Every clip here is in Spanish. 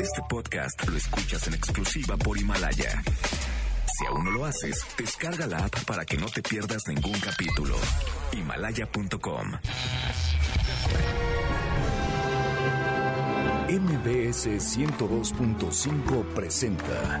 Este podcast lo escuchas en exclusiva por Himalaya. Si aún no lo haces, descarga la app para que no te pierdas ningún capítulo. Himalaya.com. MBS 102.5 presenta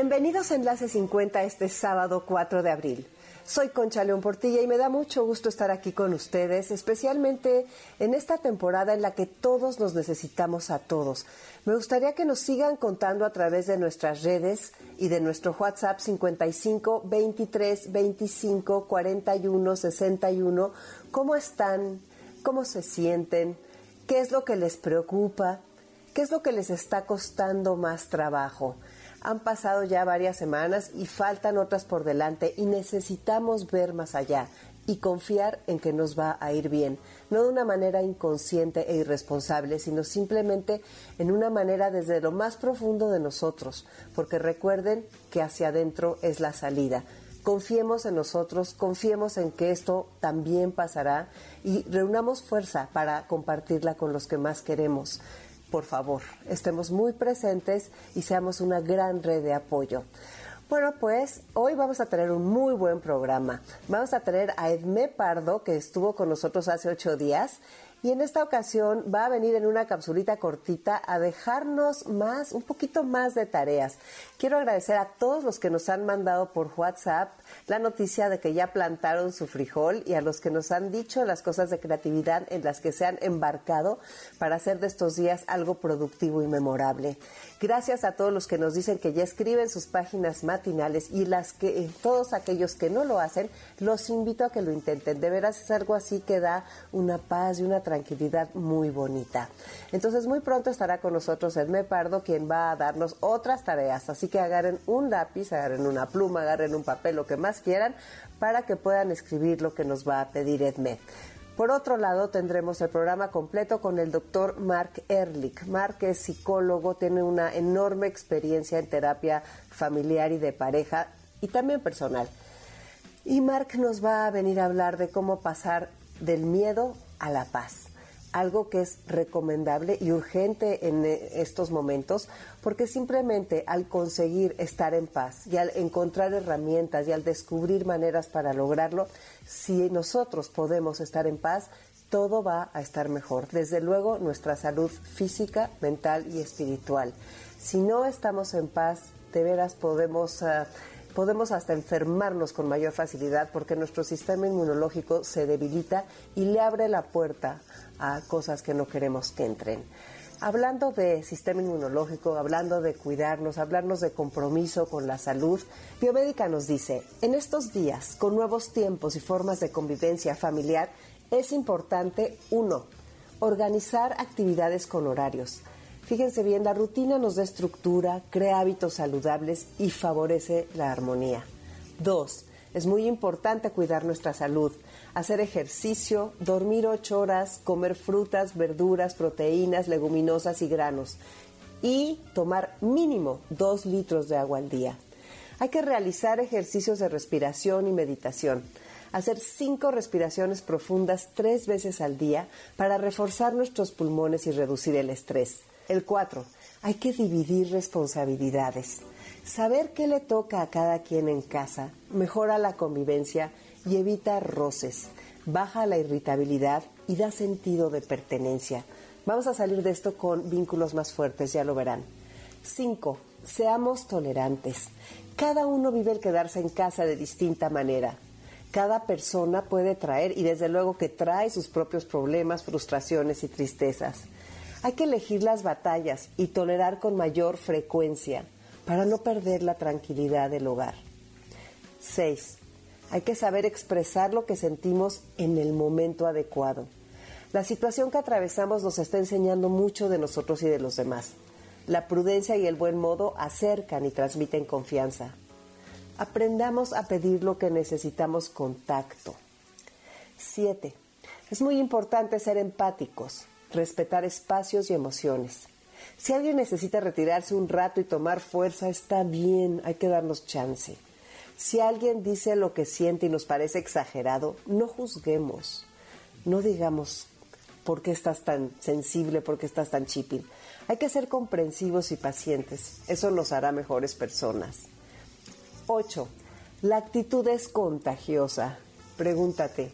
Bienvenidos a Enlace 50 este sábado 4 de abril. Soy Concha León Portilla y me da mucho gusto estar aquí con ustedes, especialmente en esta temporada en la que todos nos necesitamos a todos. Me gustaría que nos sigan contando a través de nuestras redes y de nuestro WhatsApp 55 23 25 41 61 cómo están, cómo se sienten, qué es lo que les preocupa, qué es lo que les está costando más trabajo. Han pasado ya varias semanas y faltan otras por delante y necesitamos ver más allá y confiar en que nos va a ir bien, no de una manera inconsciente e irresponsable, sino simplemente en una manera desde lo más profundo de nosotros, porque recuerden que hacia adentro es la salida. Confiemos en nosotros, confiemos en que esto también pasará y reunamos fuerza para compartirla con los que más queremos por favor, estemos muy presentes y seamos una gran red de apoyo. Bueno, pues hoy vamos a tener un muy buen programa. Vamos a tener a Edmé Pardo, que estuvo con nosotros hace ocho días, y en esta ocasión va a venir en una capsulita cortita a dejarnos más, un poquito más de tareas. Quiero agradecer a todos los que nos han mandado por WhatsApp la noticia de que ya plantaron su frijol y a los que nos han dicho las cosas de creatividad en las que se han embarcado para hacer de estos días algo productivo y memorable. Gracias a todos los que nos dicen que ya escriben sus páginas matinales y las que eh, todos aquellos que no lo hacen, los invito a que lo intenten. De veras es algo así que da una paz y una tranquilidad muy bonita. Entonces muy pronto estará con nosotros Edme Pardo, quien va a darnos otras tareas. Así que agarren un lápiz, agarren una pluma, agarren un papel, lo que más quieran, para que puedan escribir lo que nos va a pedir Edme. Por otro lado, tendremos el programa completo con el doctor Mark Ehrlich. Mark es psicólogo, tiene una enorme experiencia en terapia familiar y de pareja y también personal. Y Mark nos va a venir a hablar de cómo pasar del miedo a la paz algo que es recomendable y urgente en eh, estos momentos, porque simplemente al conseguir estar en paz y al encontrar herramientas y al descubrir maneras para lograrlo, si nosotros podemos estar en paz, todo va a estar mejor. Desde luego nuestra salud física, mental y espiritual. Si no estamos en paz, de veras podemos... ah, podemos hasta enfermarnos con mayor facilidad porque nuestro sistema inmunológico se debilita y le abre la puerta a cosas que no queremos que entren. Hablando de sistema inmunológico, hablando de cuidarnos, hablarnos de compromiso con la salud, Biomédica nos dice, en estos días, con nuevos tiempos y formas de convivencia familiar, es importante, uno, organizar actividades con horarios. Fíjense bien, la rutina nos da estructura, crea hábitos saludables y favorece la armonía. Dos, es muy importante cuidar nuestra salud, hacer ejercicio, dormir ocho horas, comer frutas, verduras, proteínas, leguminosas y granos y tomar mínimo dos litros de agua al día. Hay que realizar ejercicios de respiración y meditación. Hacer cinco respiraciones profundas tres veces al día para reforzar nuestros pulmones y reducir el estrés. El cuatro, hay que dividir responsabilidades. Saber qué le toca a cada quien en casa mejora la convivencia y evita roces, baja la irritabilidad y da sentido de pertenencia. Vamos a salir de esto con vínculos más fuertes, ya lo verán. 5. Seamos tolerantes. Cada uno vive el quedarse en casa de distinta manera. Cada persona puede traer, y desde luego que trae sus propios problemas, frustraciones y tristezas. Hay que elegir las batallas y tolerar con mayor frecuencia para no perder la tranquilidad del hogar. 6. Hay que saber expresar lo que sentimos en el momento adecuado. La situación que atravesamos nos está enseñando mucho de nosotros y de los demás. La prudencia y el buen modo acercan y transmiten confianza. Aprendamos a pedir lo que necesitamos con tacto. 7. Es muy importante ser empáticos, respetar espacios y emociones. Si alguien necesita retirarse un rato y tomar fuerza, está bien, hay que darnos chance. Si alguien dice lo que siente y nos parece exagerado, no juzguemos. No digamos por qué estás tan sensible, por qué estás tan chipil. Hay que ser comprensivos y pacientes. Eso nos hará mejores personas. 8. La actitud es contagiosa. Pregúntate,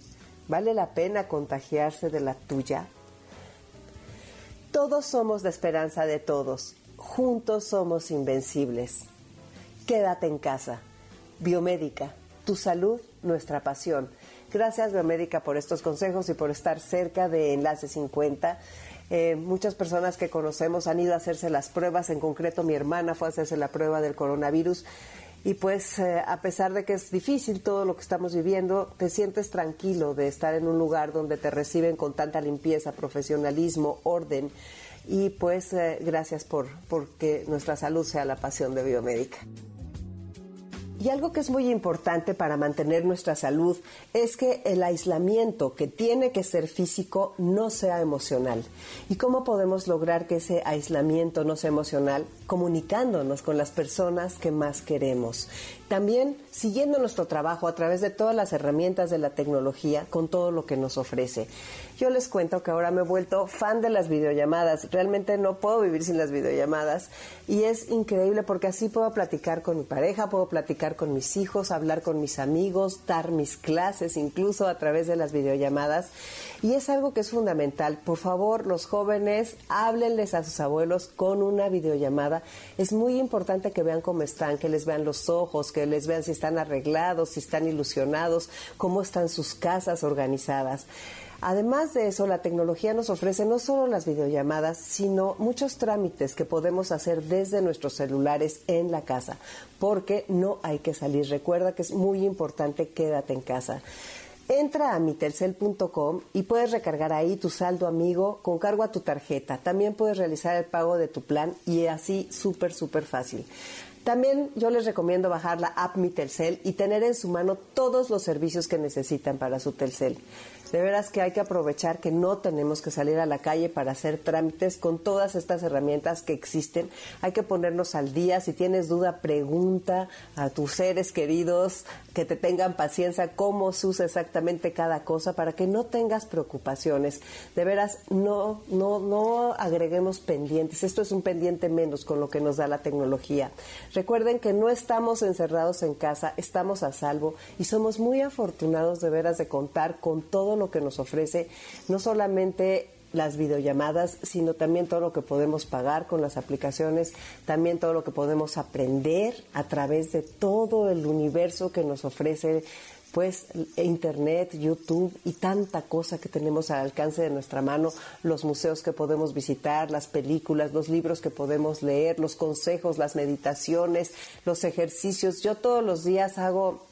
¿vale la pena contagiarse de la tuya? Todos somos la esperanza de todos. Juntos somos invencibles. Quédate en casa. Biomédica, tu salud, nuestra pasión. Gracias Biomédica por estos consejos y por estar cerca de Enlace 50. Eh, muchas personas que conocemos han ido a hacerse las pruebas, en concreto mi hermana fue a hacerse la prueba del coronavirus y pues eh, a pesar de que es difícil todo lo que estamos viviendo, te sientes tranquilo de estar en un lugar donde te reciben con tanta limpieza, profesionalismo, orden y pues eh, gracias por porque nuestra salud sea la pasión de Biomédica. Y algo que es muy importante para mantener nuestra salud es que el aislamiento, que tiene que ser físico, no sea emocional. ¿Y cómo podemos lograr que ese aislamiento no sea emocional? Comunicándonos con las personas que más queremos. También siguiendo nuestro trabajo a través de todas las herramientas de la tecnología con todo lo que nos ofrece. Yo les cuento que ahora me he vuelto fan de las videollamadas. Realmente no puedo vivir sin las videollamadas y es increíble porque así puedo platicar con mi pareja, puedo platicar con mis hijos, hablar con mis amigos, dar mis clases incluso a través de las videollamadas. Y es algo que es fundamental. Por favor, los jóvenes, háblenles a sus abuelos con una videollamada. Es muy importante que vean cómo están, que les vean los ojos, que les vean si están arreglados, si están ilusionados, cómo están sus casas organizadas. Además de eso, la tecnología nos ofrece no solo las videollamadas, sino muchos trámites que podemos hacer desde nuestros celulares en la casa, porque no hay que salir. Recuerda que es muy importante quédate en casa. Entra a mitelcel.com y puedes recargar ahí tu saldo amigo con cargo a tu tarjeta. También puedes realizar el pago de tu plan y así súper, súper fácil. También yo les recomiendo bajar la app Mi Telcel y tener en su mano todos los servicios que necesitan para su Telcel. De veras que hay que aprovechar que no tenemos que salir a la calle para hacer trámites con todas estas herramientas que existen. Hay que ponernos al día. Si tienes duda, pregunta a tus seres queridos que te tengan paciencia cómo se usa exactamente cada cosa para que no tengas preocupaciones. De veras, no, no, no agreguemos pendientes. Esto es un pendiente menos con lo que nos da la tecnología. Recuerden que no estamos encerrados en casa, estamos a salvo y somos muy afortunados de veras de contar con todo lo que nos ofrece, no solamente las videollamadas, sino también todo lo que podemos pagar con las aplicaciones, también todo lo que podemos aprender a través de todo el universo que nos ofrece pues internet, YouTube y tanta cosa que tenemos al alcance de nuestra mano, los museos que podemos visitar, las películas, los libros que podemos leer, los consejos, las meditaciones, los ejercicios. Yo todos los días hago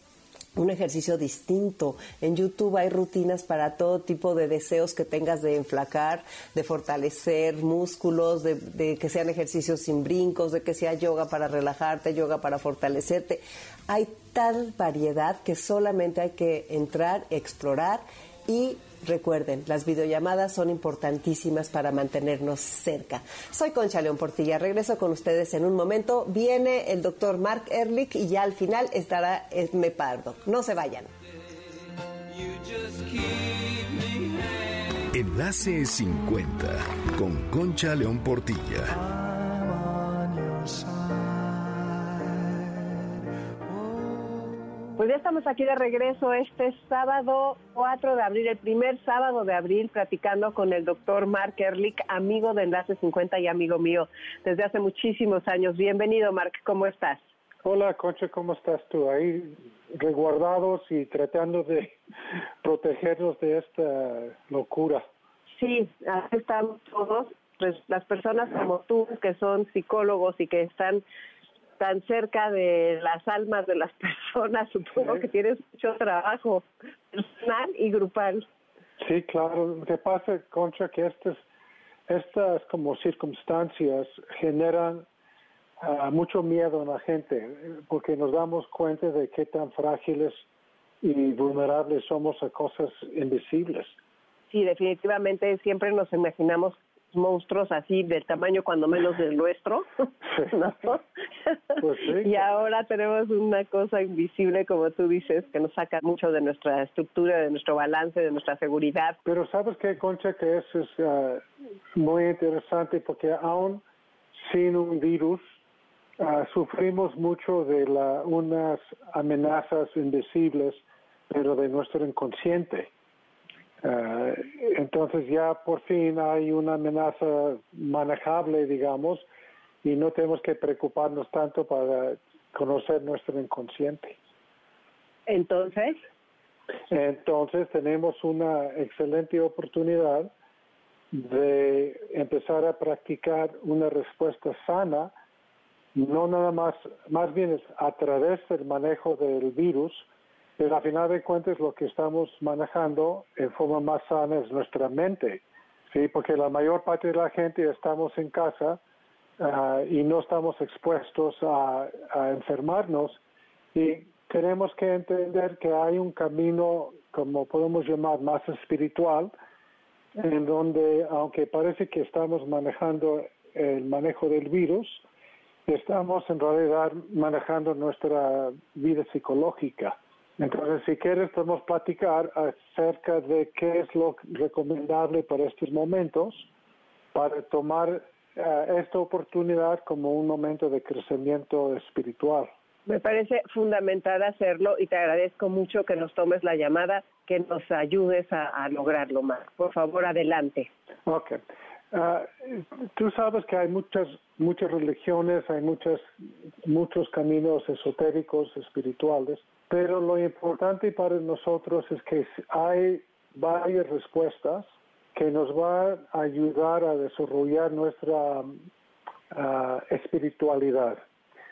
un ejercicio distinto. En YouTube hay rutinas para todo tipo de deseos que tengas de enflacar, de fortalecer músculos, de, que sean ejercicios sin brincos, de que sea yoga para relajarte, yoga para fortalecerte. Hay tal variedad que solamente hay que entrar, explorar y Recuerden, las videollamadas son importantísimas para mantenernos cerca. Soy Concha León Portilla, regreso con ustedes en un momento. Viene el doctor Mark Ehrlich y ya al final estará Esme Pardo. No se vayan. Enlace 50 con Concha León Portilla. Pues ya estamos aquí de regreso este sábado 4 de abril, el primer sábado de abril, platicando con el doctor Mark Ehrlich, amigo de Enlace 50 y amigo mío desde hace muchísimos años. Bienvenido, Mark, ¿cómo estás? Hola, Concha, ¿cómo estás tú? Ahí resguardados y tratando de protegernos de esta locura. Sí, así estamos todos. Pues las personas como tú, que son psicólogos y que están tan cerca de las almas de las personas, supongo que tienes mucho trabajo personal y grupal. Sí, claro. Lo que pasa, Concha, que estas, estas como circunstancias generan ah, mucho miedo en la gente, porque nos damos cuenta de qué tan frágiles y vulnerables somos a cosas invisibles. Sí, definitivamente siempre nos imaginamos monstruos así del tamaño cuando menos del nuestro, ¿no? Pues sí. Y ahora tenemos una cosa invisible, como tú dices, que nos saca mucho de nuestra estructura, de nuestro balance, de nuestra seguridad. Pero sabes qué, Concha, que eso es ah, muy interesante porque aún sin un virus ah, sufrimos mucho de la, unas amenazas invisibles, pero de nuestro inconsciente. Ah, entonces ya por fin hay una amenaza manejable, digamos, y no tenemos que preocuparnos tanto para conocer nuestro inconsciente. Entonces, Entonces tenemos una excelente oportunidad de empezar a practicar una respuesta sana, no nada más, más bien es a través del manejo del virus, pero a final de cuentas lo que estamos manejando en forma más sana es nuestra mente, sí, porque la mayor parte de la gente estamos en casa ah, y no estamos expuestos a, a enfermarnos y tenemos que entender que hay un camino, como podemos llamar, más espiritual, en donde, aunque parece que estamos manejando el manejo del virus, estamos en realidad manejando nuestra vida psicológica. Entonces, si quieres, podemos platicar acerca de qué es lo recomendable para estos momentos, para tomar eh, esta oportunidad como un momento de crecimiento espiritual. me parece fundamental hacerlo y te agradezco mucho que nos tomes la llamada, que nos ayudes a, a lograrlo más. Por favor, adelante. Ok. Ah, tú sabes que hay muchas muchas religiones, hay muchas muchos caminos esotéricos, espirituales, pero lo importante para nosotros es que hay varias respuestas que nos van a ayudar a desarrollar nuestra ah, espiritualidad.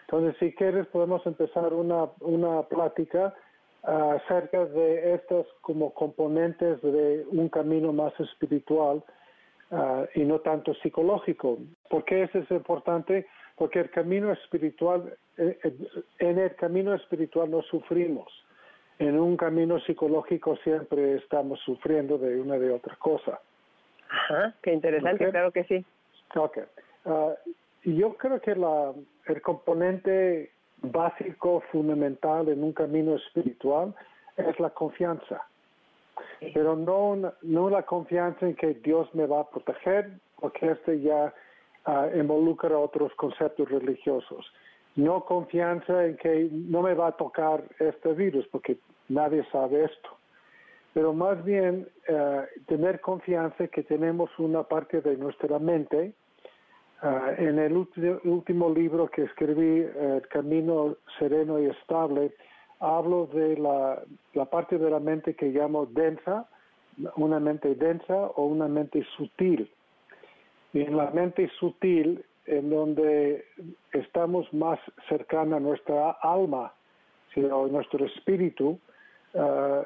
Entonces, si quieres, podemos empezar una, una plática acerca de estas como componentes de un camino más espiritual ah, y no tanto psicológico. ¿Por qué eso es importante? Porque el camino espiritual, eh, eh, en el camino espiritual no sufrimos. En un camino psicológico siempre estamos sufriendo de una de otra cosa. Ajá, qué interesante, Ok. claro que sí. Ok. Ah, yo creo que la, el componente básico, fundamental en un camino espiritual es la confianza. Pero no, no la confianza en que Dios me va a proteger, porque este ya ah, involucra otros conceptos religiosos. No confianza en que no me va a tocar este virus, porque nadie sabe esto pero más bien eh, tener confianza que tenemos una parte de nuestra mente. Ah, en el último libro que escribí, El Camino Sereno y Estable, hablo de la, parte de la mente que llamo densa, una mente densa o una mente sutil. Y en la mente sutil, en donde estamos más cercana a nuestra alma, sino nuestro espíritu, ah,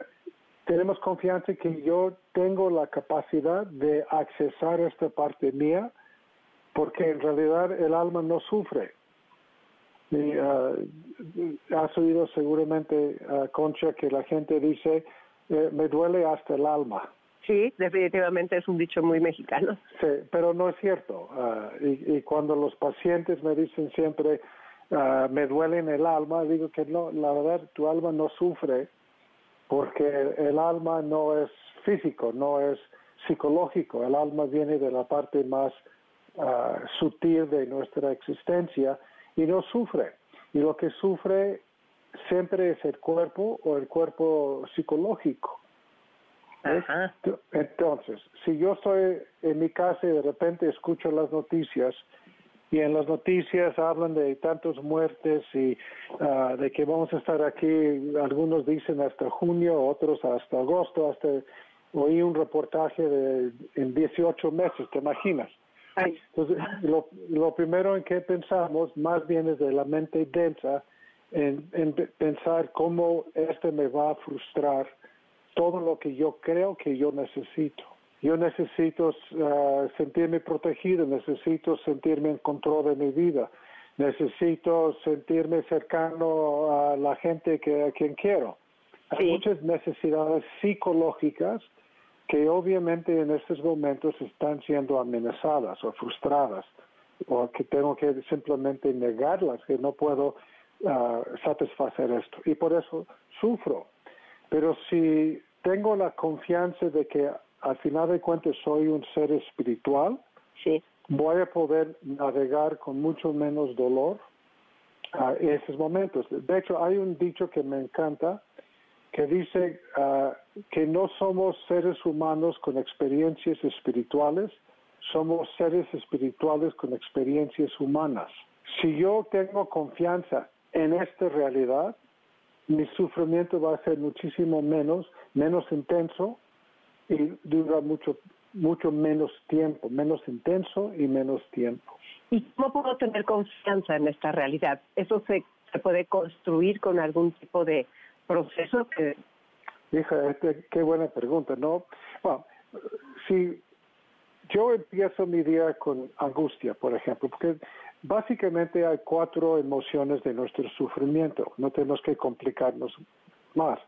tenemos confianza que yo tengo la capacidad de accesar esta parte mía, porque en realidad el alma no sufre. Y, ah, has oído seguramente, ah, Concha, que la gente dice, eh, me duele hasta el alma. Sí, definitivamente es un dicho muy mexicano. Sí, pero no es cierto. Ah, y, y cuando los pacientes me dicen siempre, ah, me duele en el alma, digo que no, la verdad, tu alma no sufre porque el alma no es físico, no es psicológico. El alma viene de la parte más sutil de nuestra existencia y no sufre. Y lo que sufre siempre es el cuerpo o el cuerpo psicológico. Ajá. Entonces, si yo estoy en mi casa y de repente escucho las noticias y en las noticias hablan de tantas muertes y ah, de que vamos a estar aquí, algunos dicen hasta junio, otros hasta agosto, hasta oí un reportaje de en 18 meses, ¿te imaginas? Ay. Entonces, lo, lo primero en que pensamos más bien es de la mente densa, en, en pe- pensar cómo este me va a frustrar todo lo que yo creo que yo necesito. Yo necesito ah, sentirme protegido, necesito sentirme en control de mi vida, necesito sentirme cercano a la gente que a quien quiero. Hay Sí. muchas necesidades psicológicas que obviamente en estos momentos están siendo amenazadas o frustradas o que tengo que simplemente negarlas, que no puedo ah, satisfacer esto. Y por eso sufro. Pero si tengo la confianza de que al final de cuentas soy un ser espiritual, Sí. voy a poder navegar con mucho menos dolor en esos momentos. De hecho, hay un dicho que me encanta que dice ah, que no somos seres humanos con experiencias espirituales, somos seres espirituales con experiencias humanas. Si yo tengo confianza en esta realidad, mi sufrimiento va a ser muchísimo menos, menos intenso y dura mucho, mucho menos tiempo, menos intenso y menos tiempo. ¿Y cómo puedo tener confianza en esta realidad? ¿Eso se puede construir con algún tipo de proceso? Que, Hija, este, qué buena pregunta, ¿no? Bueno, si yo empiezo mi día con angustia, por ejemplo, porque básicamente hay cuatro emociones de nuestro sufrimiento, no tenemos que complicarnos más.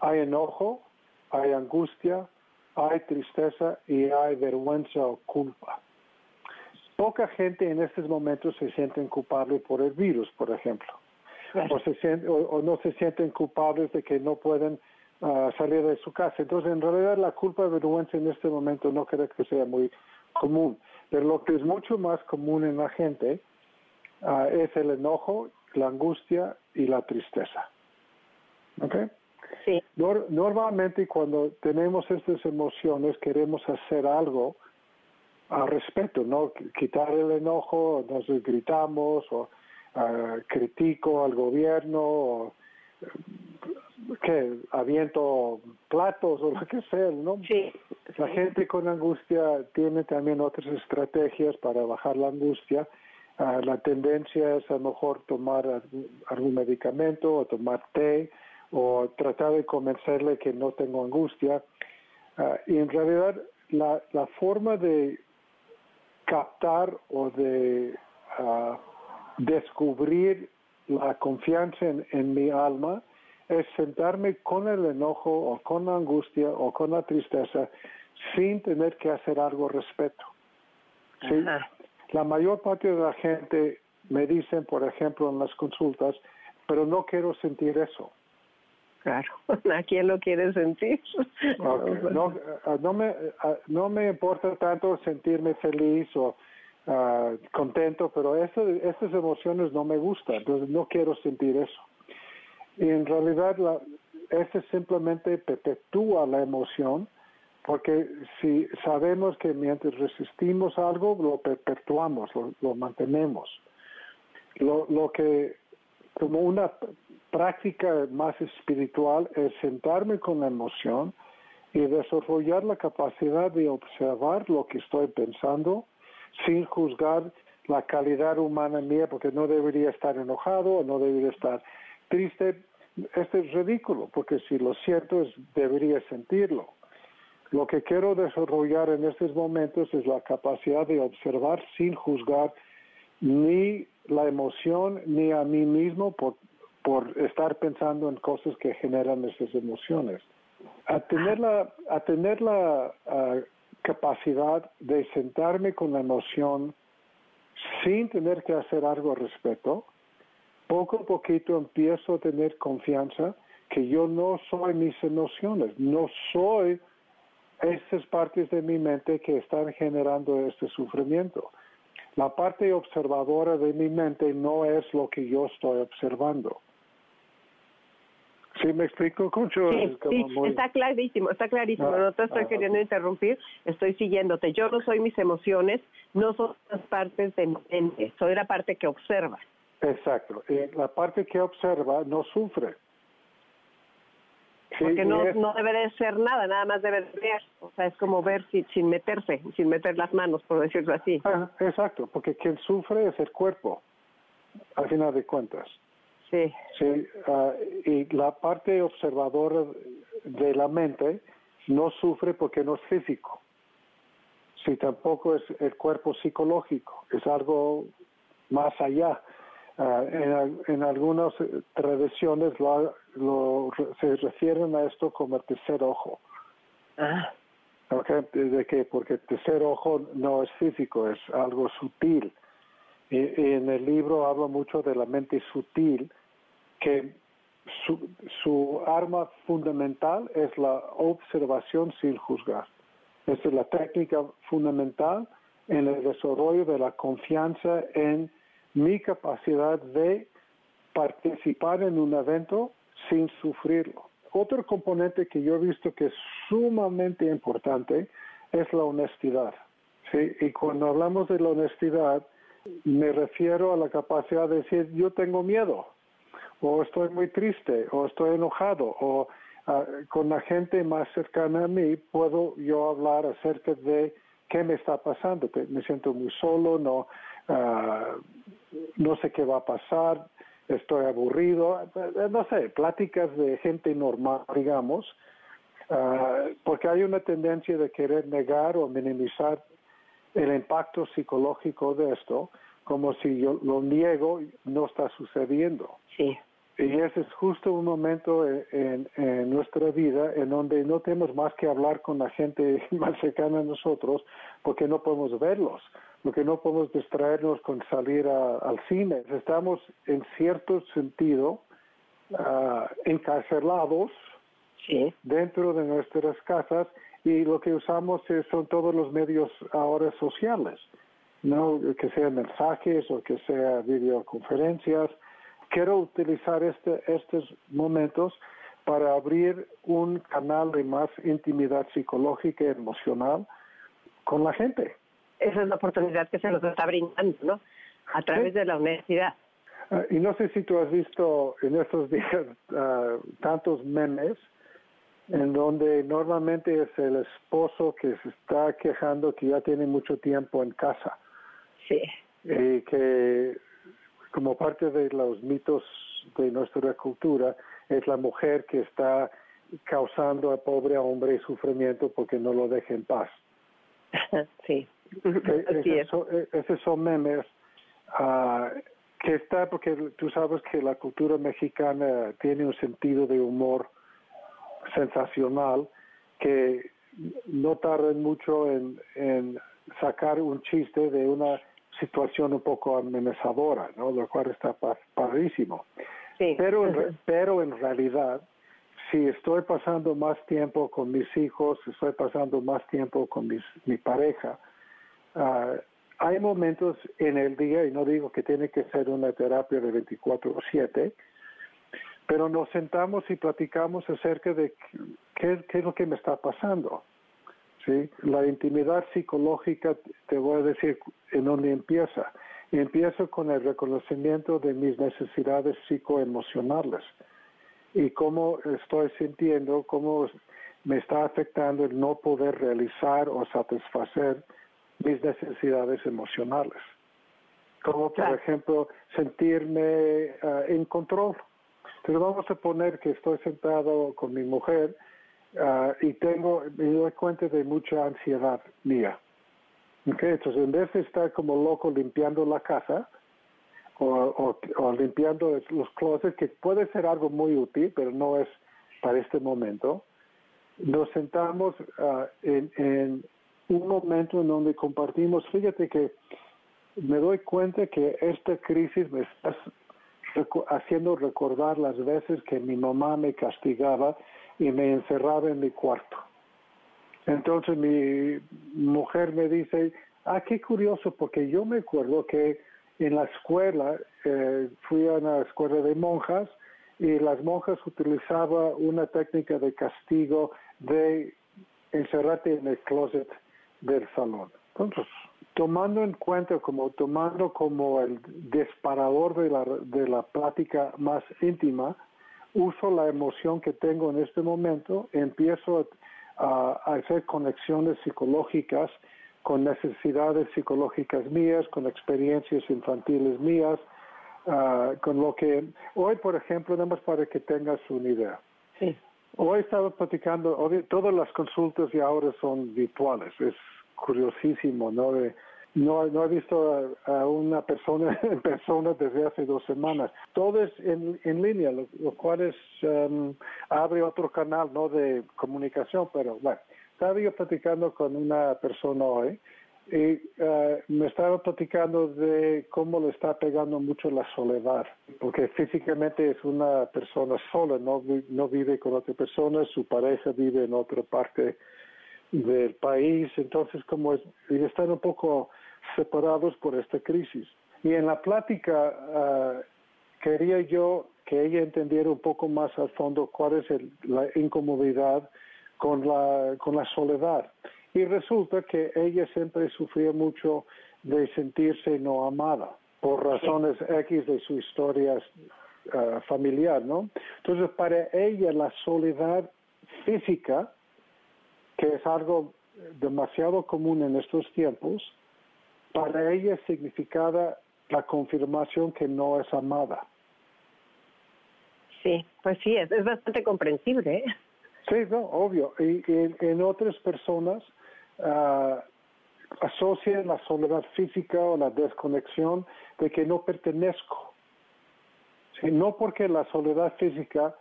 Hay enojo, hay angustia, hay tristeza y hay vergüenza o culpa. Poca gente en estos momentos se sienten culpables por el virus, por ejemplo o, se sien- o- o no se sienten culpables de que no pueden ah, salir de su casa. Entonces, en realidad, la culpa y vergüenza en este momento no creo que sea muy común. Pero lo que es mucho más común en la gente ah, es el enojo, la angustia y la tristeza. ¿Ok? sí. Nor- normalmente cuando tenemos estas emociones queremos hacer algo al respecto, ¿no? Qu- Quitar el enojo, nos gritamos o ah, critico al gobierno o que aviento platos o lo que sea, ¿no? Sí. La gente con angustia tiene también otras estrategias para bajar la angustia. Ah, la tendencia es a lo mejor tomar algún- medicamento o tomar té o tratar de convencerle que no tengo angustia. Ah, y en realidad la, la forma de captar o de ah, descubrir la confianza en, en mi alma es sentarme con el enojo o con la angustia o con la tristeza sin tener que hacer algo al respecto. Sí, la mayor parte de la gente me dicen, por ejemplo, en las consultas, pero no quiero sentir eso. Claro. ¿A quién lo quiere sentir? No, ah, no, me, ah, no me importa tanto sentirme feliz o ah, contento, pero estas emociones no me gustan, entonces no quiero sentir eso. Y en realidad la, ese simplemente perpetúa la emoción, porque si sabemos que mientras resistimos algo, lo perpetuamos, lo, lo mantenemos. Lo, lo que como una práctica más espiritual es sentarme con la emoción y desarrollar la capacidad de observar lo que estoy pensando sin juzgar la calidad humana mía porque no debería estar enojado o no debería estar triste. Esto es ridículo porque si lo siento es, debería sentirlo. Lo que quiero desarrollar en estos momentos es la capacidad de observar sin juzgar ni la emoción ni a mí mismo por, por estar pensando en cosas que generan esas emociones. A tener la, a tener la capacidad de sentarme con la emoción sin tener que hacer algo al respecto, poco a poquito empiezo a tener confianza que yo no soy mis emociones, no soy esas partes de mi mente que están generando este sufrimiento. La parte observadora de mi mente no es lo que yo estoy observando. ¿Sí me explico, Concho? Sí, sí, muy- está clarísimo, está clarísimo. Ah, no te estoy ah, queriendo ok. interrumpir, estoy siguiéndote. Yo no soy mis emociones, no son las partes de mi mente, soy la parte que observa. Exacto. Y la parte que observa no sufre. Sí, Porque no, es- no debe de ser nada, nada más debe de ver. O sea, es como ver si- sin meterse, sin meter las manos, por decirlo así. Ah, exacto, porque quien sufre es el cuerpo, al final de cuentas. Sí, Sí, ah, y la parte observadora de la mente no sufre porque no es físico. Sí, tampoco es el cuerpo psicológico, es algo más allá. Ah, en, en algunas tradiciones lo, lo- se refieren a esto como el tercer ojo. ah. ¿De qué? Porque el tercer ojo no es físico, es algo sutil. Y, y en el libro habla mucho de la mente sutil, que su, arma fundamental es la observación sin juzgar. Esa es la técnica fundamental en el desarrollo de la confianza en mi capacidad de participar en un evento sin sufrirlo. Otro componente que yo he visto que es sumamente importante es la honestidad. ¿sí? Y cuando hablamos de la honestidad, me refiero a la capacidad de decir, yo tengo miedo, o estoy muy triste, o estoy enojado, o ah, con la gente más cercana a mí puedo yo hablar acerca de qué me está pasando. Me siento muy solo, no, ah, no sé qué va a pasar, estoy aburrido, eh, no sé, pláticas de gente normal, digamos, ah, porque hay una tendencia de querer negar o minimizar el impacto psicológico de esto, como si yo lo niego, no está sucediendo. sí, Y ese es justo un momento en, en- nuestra vida en donde no tenemos más que hablar con la gente más cercana a nosotros porque no podemos verlos, porque no podemos distraernos con salir a- al cine. Estamos en cierto sentido ah, encarcelados sí, dentro de nuestras casas y lo que usamos son todos los medios ahora sociales, no que sean mensajes o que sea videoconferencias. Quiero utilizar este, estos momentos para abrir un canal de más intimidad psicológica y emocional con la gente. esa es la oportunidad que se nos está brindando, ¿no? A través Sí. de la honestidad. Ah, y no sé si tú has visto en estos días ah, tantos memes en donde normalmente es el esposo que se está quejando que ya tiene mucho tiempo en casa Sí, y que como parte de los mitos de nuestra cultura es la mujer que está causando al pobre hombre sufrimiento porque no lo deja en paz. sí, así esos es. son- eh, esos son memes ah, que está porque tú sabes que la cultura mexicana tiene un sentido de humor sensacional que no tardan mucho en, en sacar un chiste de una situación un poco amenazadora, ¿no? Lo cual está pa- padrísimo. Sí. Pero en, pero en realidad, si estoy pasando más tiempo con mis hijos, estoy pasando más tiempo con mis, mi pareja, ah, hay momentos en el día, y no digo que tiene que ser una terapia de 24/7, pero nos sentamos y platicamos acerca de qué, qué es lo que me está pasando. ¿Sí? La intimidad psicológica, te voy a decir en dónde empieza. Empiezo con el reconocimiento de mis necesidades psicoemocionales y cómo estoy sintiendo, cómo me está afectando el no poder realizar o satisfacer mis necesidades emocionales. Como por Claro. ejemplo sentirme ah, en control. Pero vamos a poner que estoy sentado con mi mujer ah, y tengo, me doy cuenta de mucha ansiedad mía. Entonces, en vez de estar como loco limpiando la casa o, limpiando los closets, que puede ser algo muy útil, pero no es para este momento, nos sentamos ah, en, en un momento en donde compartimos, fíjate que me doy cuenta que esta crisis me está haciendo recordar las veces que mi mamá me castigaba y me encerraba en mi cuarto. Entonces mi mujer me dice, ah, qué curioso, porque yo me acuerdo que en la escuela, eh, fui a una escuela de monjas y las monjas utilizaban una técnica de castigo de encerrarte en el closet del salón. Entonces, tomando en cuenta como tomando como el disparador de la, de la plática más íntima, uso la emoción que tengo en este momento, empiezo a, a hacer conexiones psicológicas con necesidades psicológicas mías, con experiencias infantiles mías, ah, con lo que hoy, por ejemplo, nada más para que tengas una idea. Sí. Hoy estaba platicando, hoy- todas las consultas ya ahora son virtuales, es curiosísimo, ¿no? De- no, no he visto a, a una persona en persona desde hace dos semanas. Todo es en, en línea, lo, lo cual es, um, abre otro canal, ¿no? De comunicación, pero bueno, estaba yo platicando con una persona hoy y eh, me estaba platicando de cómo le está pegando mucho la soledad, porque físicamente es una persona sola, no, no vive con otra persona, su pareja vive en otra parte del país, entonces como es, y están un poco separados por esta crisis. Y en la plática ah, quería yo que ella entendiera un poco más al fondo cuál es el- la incomodidad con la, con la soledad. Y resulta que ella siempre sufría mucho de sentirse no amada por razones X de su historia ah, familiar, ¿no? Entonces, para ella la soledad física, que es algo demasiado común en estos tiempos, para ella significaba la confirmación que no es amada. Sí, pues sí, es, es bastante comprensible. ¿eh? Sí, no, obvio. Y, y en otras personas ah, asocian la soledad física o la desconexión de que no pertenezco. Sí, no porque la soledad física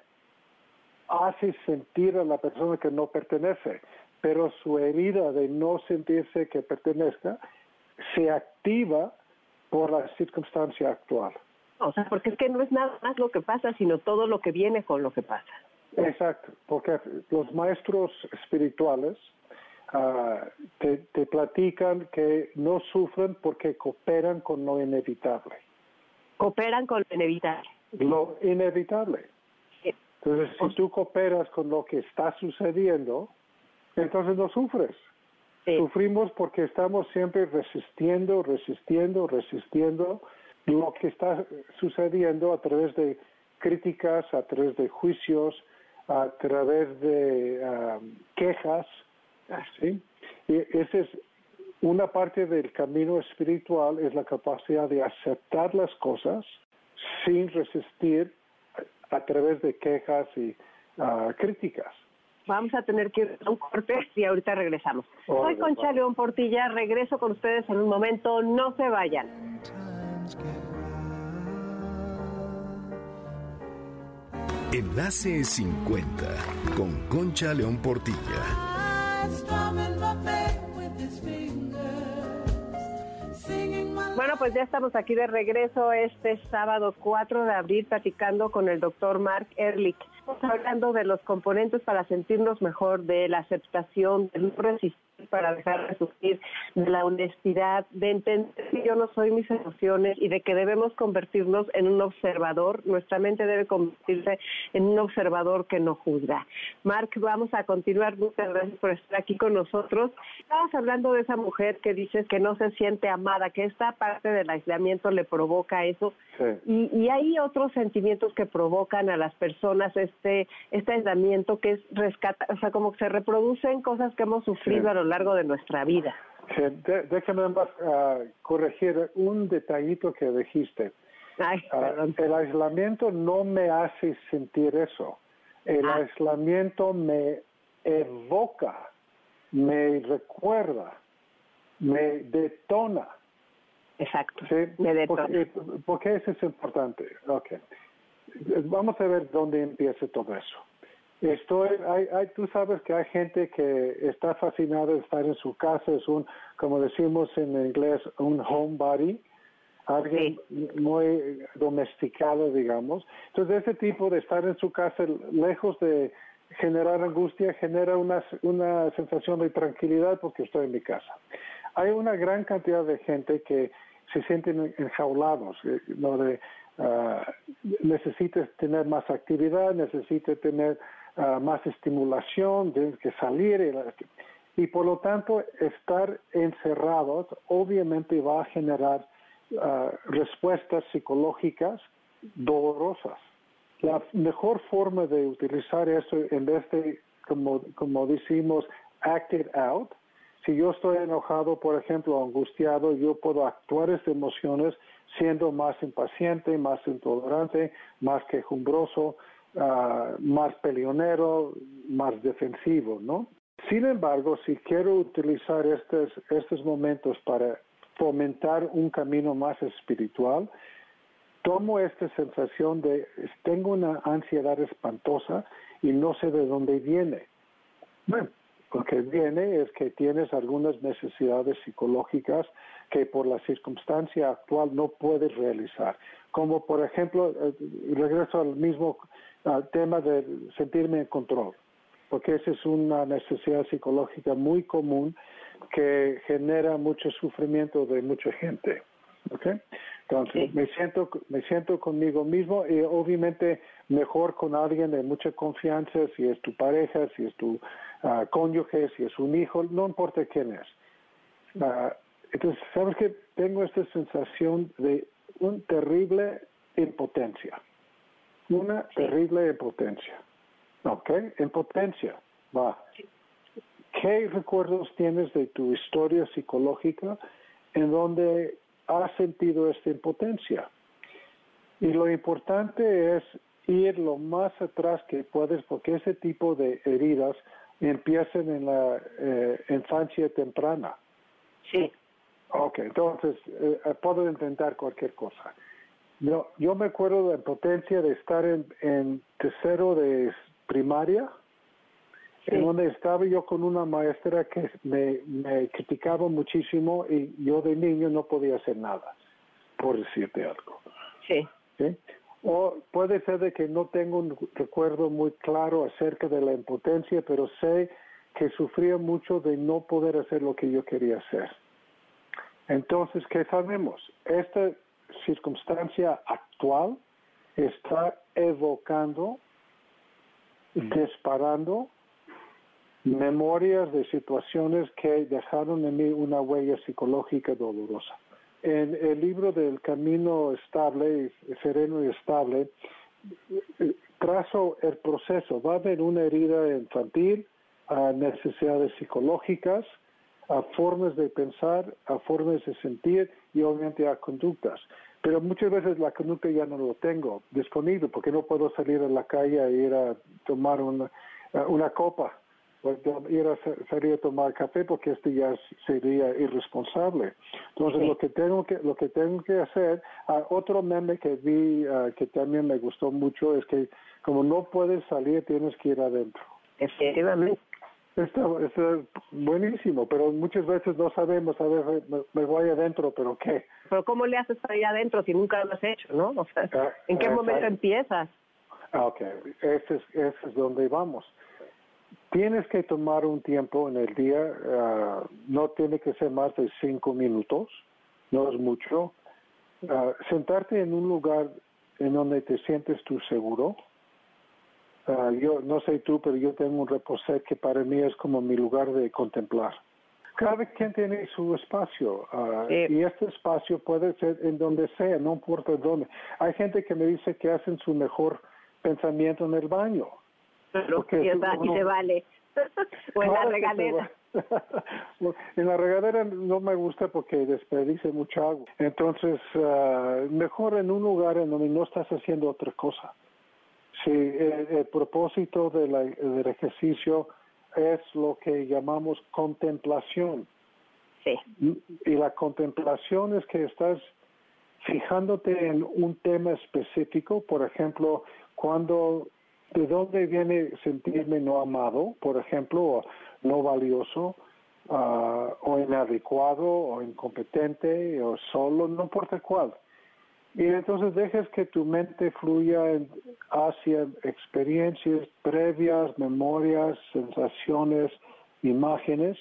hace sentir a la persona que no pertenece, pero su herida de no sentirse que pertenezca se activa por la circunstancia actual. O sea, porque es que no es nada más lo que pasa, sino todo lo que viene con lo que pasa. Exacto, porque los maestros espirituales ah, te, te platican que no sufren porque cooperan con lo inevitable. Cooperan con lo inevitable. Lo inevitable. Sí. Entonces, si tú cooperas con lo que está sucediendo, entonces no sufres. Sufrimos porque estamos siempre resistiendo, resistiendo, resistiendo lo que está sucediendo a través de críticas, a través de juicios, a través de quejas. ¿sí? Y esa es una parte del camino espiritual, es la capacidad de aceptar las cosas sin resistir a, través de quejas y ah, críticas. Vamos a tener que ir a un corte y ahorita regresamos. Soy Concha va. León Portilla, regreso con ustedes en un momento, no se vayan. Enlace 50 con Concha León Portilla. Bueno, pues ya estamos aquí de regreso este sábado 4 de abril platicando con el doctor Mark Ehrlich. Hablando de los componentes para sentirnos mejor, de la aceptación, de no resistir para dejar de sufrir, de la honestidad, de entender que yo no soy mis emociones y de que debemos convertirnos en un observador. Nuestra mente debe convertirse en un observador que no juzga. Mark, vamos a continuar. Muchas gracias por estar aquí con nosotros. Estabas hablando de esa mujer que dices que no se siente amada, que esta parte del aislamiento le provoca eso. Sí. Y, y hay otros sentimientos que provocan a las personas este este aislamiento que es rescata, o sea, como que se reproducen cosas que hemos sufrido Sí. a lo largo de nuestra vida. Sí, de- déjame más ah, corregir un detallito que dijiste. Ay, perdón. el aislamiento no me hace sentir eso. El Ah. aislamiento me evoca, me recuerda, me detona. Exacto. ¿sí? Me detona. ¿Por qué eso es importante? Okay. Vamos a ver dónde empieza todo eso. Estoy, hay, hay, tú sabes que hay gente que está fascinada de estar en su casa, es un, como decimos en inglés, un homebody, alguien muy domesticado, digamos. Entonces, ese tipo de estar en su casa, lejos de generar angustia, genera una, una sensación de tranquilidad porque estoy en mi casa. Hay una gran cantidad de gente que se sienten enjaulados, eh, ¿no? de, uh, necesitas tener más actividad, necesitas tener uh, más estimulación, tienes que salir y, y, por lo tanto estar encerrados obviamente va a generar uh, respuestas psicológicas dolorosas. La mejor forma de utilizar eso en vez de, como, como decimos, act it out, si yo estoy enojado, por ejemplo, angustiado, yo puedo actuar esas emociones siendo más impaciente, más intolerante, más quejumbroso, ah, más peleonero, más defensivo, ¿no? Sin embargo, si quiero utilizar estos, estos momentos para fomentar un camino más espiritual, tomo esta sensación de tengo una ansiedad espantosa y no sé de dónde viene. Bueno, lo que viene es que tienes algunas necesidades psicológicas que por la circunstancia actual no puedes realizar. Como por ejemplo, eh, regreso al mismo tema de sentirme en control, porque esa es una necesidad psicológica muy común que genera mucho sufrimiento de mucha gente. ¿okay? Entonces, me, siento, me siento conmigo mismo y obviamente mejor con alguien de mucha confianza, si es tu pareja, si es tu uh, cónyuge, si es un hijo, no importa quién es. Uh, entonces, ¿sabes que Tengo esta sensación de una terrible impotencia. Una terrible impotencia. ¿Ok? Impotencia. Va. ¿Qué recuerdos tienes de tu historia psicológica en donde has sentido esta impotencia? Y lo importante es ir lo más atrás que puedes porque ese tipo de heridas empiezan en la eh, infancia temprana. Sí. Ok, entonces eh, puedo intentar cualquier cosa. Yo, yo me acuerdo de la impotencia de estar en, en tercero de primaria en donde estaba yo con una maestra que me, me criticaba muchísimo y yo de niño no podía hacer nada, por decirte algo. Sí. O puede ser de que no tengo un recuerdo muy claro acerca de la impotencia, pero sé que sufría mucho de no poder hacer lo que yo quería hacer. Entonces, ¿qué sabemos? Esta circunstancia actual está evocando, disparando memorias de situaciones que dejaron en mí una huella psicológica dolorosa. En el libro del Camino Estable, Sereno y Estable, trazo el proceso. Va a haber una herida infantil, a necesidades psicológicas, a formas de pensar, a formas de sentir y obviamente a conductas. Pero muchas veces la conducta ya no lo tengo disponible porque no puedo salir a la calle e ir a tomar una, una copa pues, ir a salir a tomar café porque esto ya sería irresponsable. Entonces lo que tengo que lo que tengo que hacer, uh, otro meme que vi uh, que también me gustó mucho es que como no puedes salir tienes que ir adentro. Efectivamente. Está, está buenísimo, pero muchas veces no sabemos, a ver, me, voy adentro, pero ¿qué? Pero ¿cómo le haces para ir adentro si nunca lo has hecho, no? O sea, ah, ¿en qué momento empiezas? Ah, ok, ese es, ese es donde vamos tienes que tomar un tiempo en el día, ah, no tiene que ser más de cinco minutos, no es mucho. Uh, sentarte en un lugar en donde te sientes tú seguro. Uh, yo no sé tú, pero yo tengo un reposet que para mí es como mi lugar de contemplar. Cada quien tiene su espacio y este espacio puede ser en donde sea, no importa dónde. Hay gente que me dice que hacen su mejor pensamiento en el baño y, se vale. o en la regadera. en la regadera no me gusta porque desperdice mucha agua. Entonces, ah, mejor en un lugar en donde no estás haciendo otra cosa. Si el, propósito de del ejercicio es lo que llamamos contemplación. Sí. Y la contemplación es que estás fijándote en un tema específico, por ejemplo, cuando ¿De dónde viene sentirme no amado, por ejemplo, o no valioso, uh, o inadecuado, o incompetente, o solo, no importa cuál? Y entonces dejas que tu mente fluya hacia experiencias previas, memorias, sensaciones, imágenes,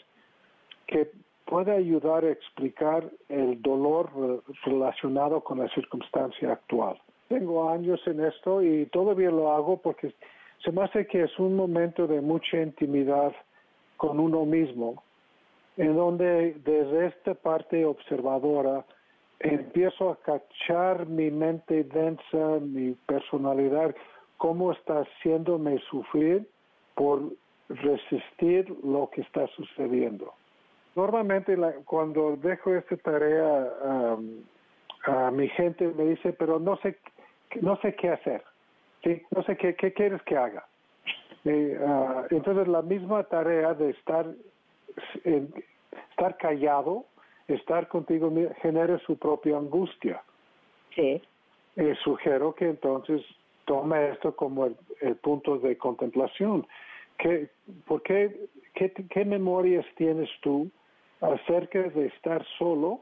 que puede ayudar a explicar el dolor relacionado con la circunstancia actual. Tengo años en esto y todavía lo hago porque se me hace que es un momento de mucha intimidad con uno mismo, en donde desde esta parte observadora empiezo a cachar mi mente densa, mi personalidad, cómo está haciéndome sufrir por resistir lo que está sucediendo. Normalmente cuando dejo esta tarea a mi gente me dice, pero no sé, no sé qué hacer, no sé qué, quieres que haga. Ah, entonces la misma tarea de estar, estar callado, estar contigo, genera su propia angustia. Sí. Eh, sugiero que entonces tome esto como el, punto de contemplación. ¿Qué, por qué, qué, memorias tienes tú acerca de estar solo?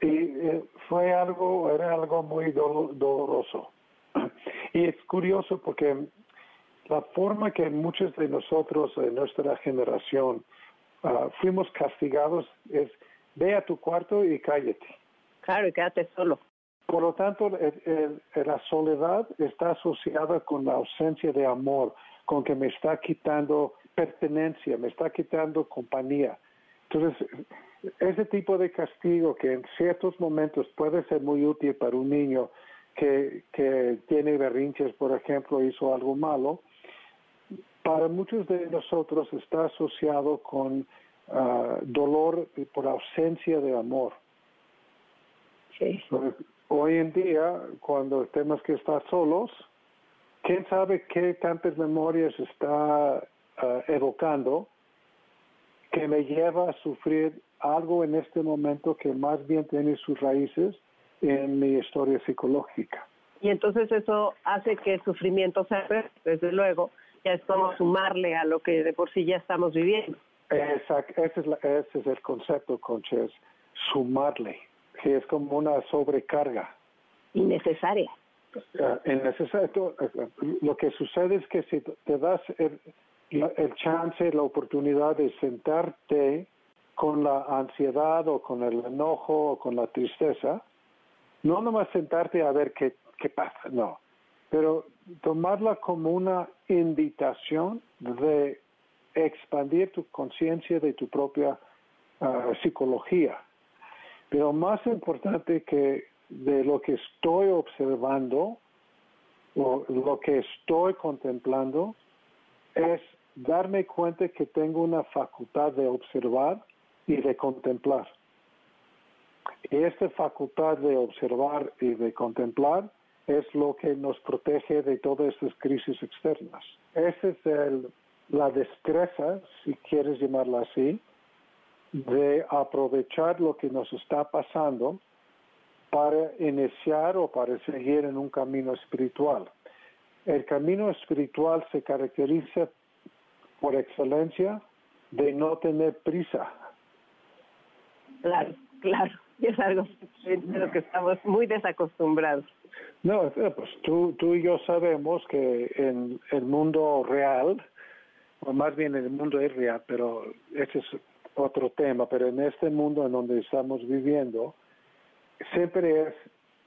Y eh, fue algo, era algo muy doloroso. Y es curioso porque la forma que muchos de nosotros, de nuestra generación, ah, fuimos castigados es ve a tu cuarto y cállate. Claro, y quédate solo. Por lo tanto, la soledad está asociada con la ausencia de amor, con que me está quitando pertenencia, me está quitando compañía. Entonces, ese tipo de castigo que en ciertos momentos puede ser muy útil para un niño que, que tiene berrinches, por ejemplo, hizo algo malo, para muchos de nosotros está asociado con ah, dolor por ausencia de amor. Sí. Hoy en día, cuando tenemos que estar solos, quién sabe qué tantas memorias está ah, evocando que me lleva a sufrir algo en este momento que más bien tiene sus raíces en mi historia psicológica. Y entonces eso hace que el sufrimiento se desde luego, ya es como sumarle a lo que de por sí ya estamos viviendo. Exacto, ese es, el concepto, Concha, es sumarle, que es como una sobrecarga. Innecesaria. Uh, innecesario. Lo que sucede es que si te das el, el chance, la oportunidad de sentarte con la ansiedad o con el enojo o con la tristeza, no nomás sentarte a ver qué, qué pasa, no, pero tomarla como una invitación de expandir tu conciencia de tu propia ah, psicología. Pero más importante que de lo que estoy observando o lo que estoy contemplando es darme cuenta que tengo una facultad de observar y de contemplar. Y esta facultad de observar y de contemplar es lo que nos protege de todas estas crisis externas. Esa es el, la destreza, si quieres llamarla así, de aprovechar lo que nos está pasando para iniciar o para seguir en un camino espiritual. El camino espiritual se caracteriza por excelencia de no tener prisa. Claro, claro, y es algo de lo que estamos muy desacostumbrados. No, eh, pues tú, tú y yo sabemos que en el mundo real, o más bien en el mundo irreal, pero ese es otro tema, pero en este mundo en donde estamos viviendo, siempre es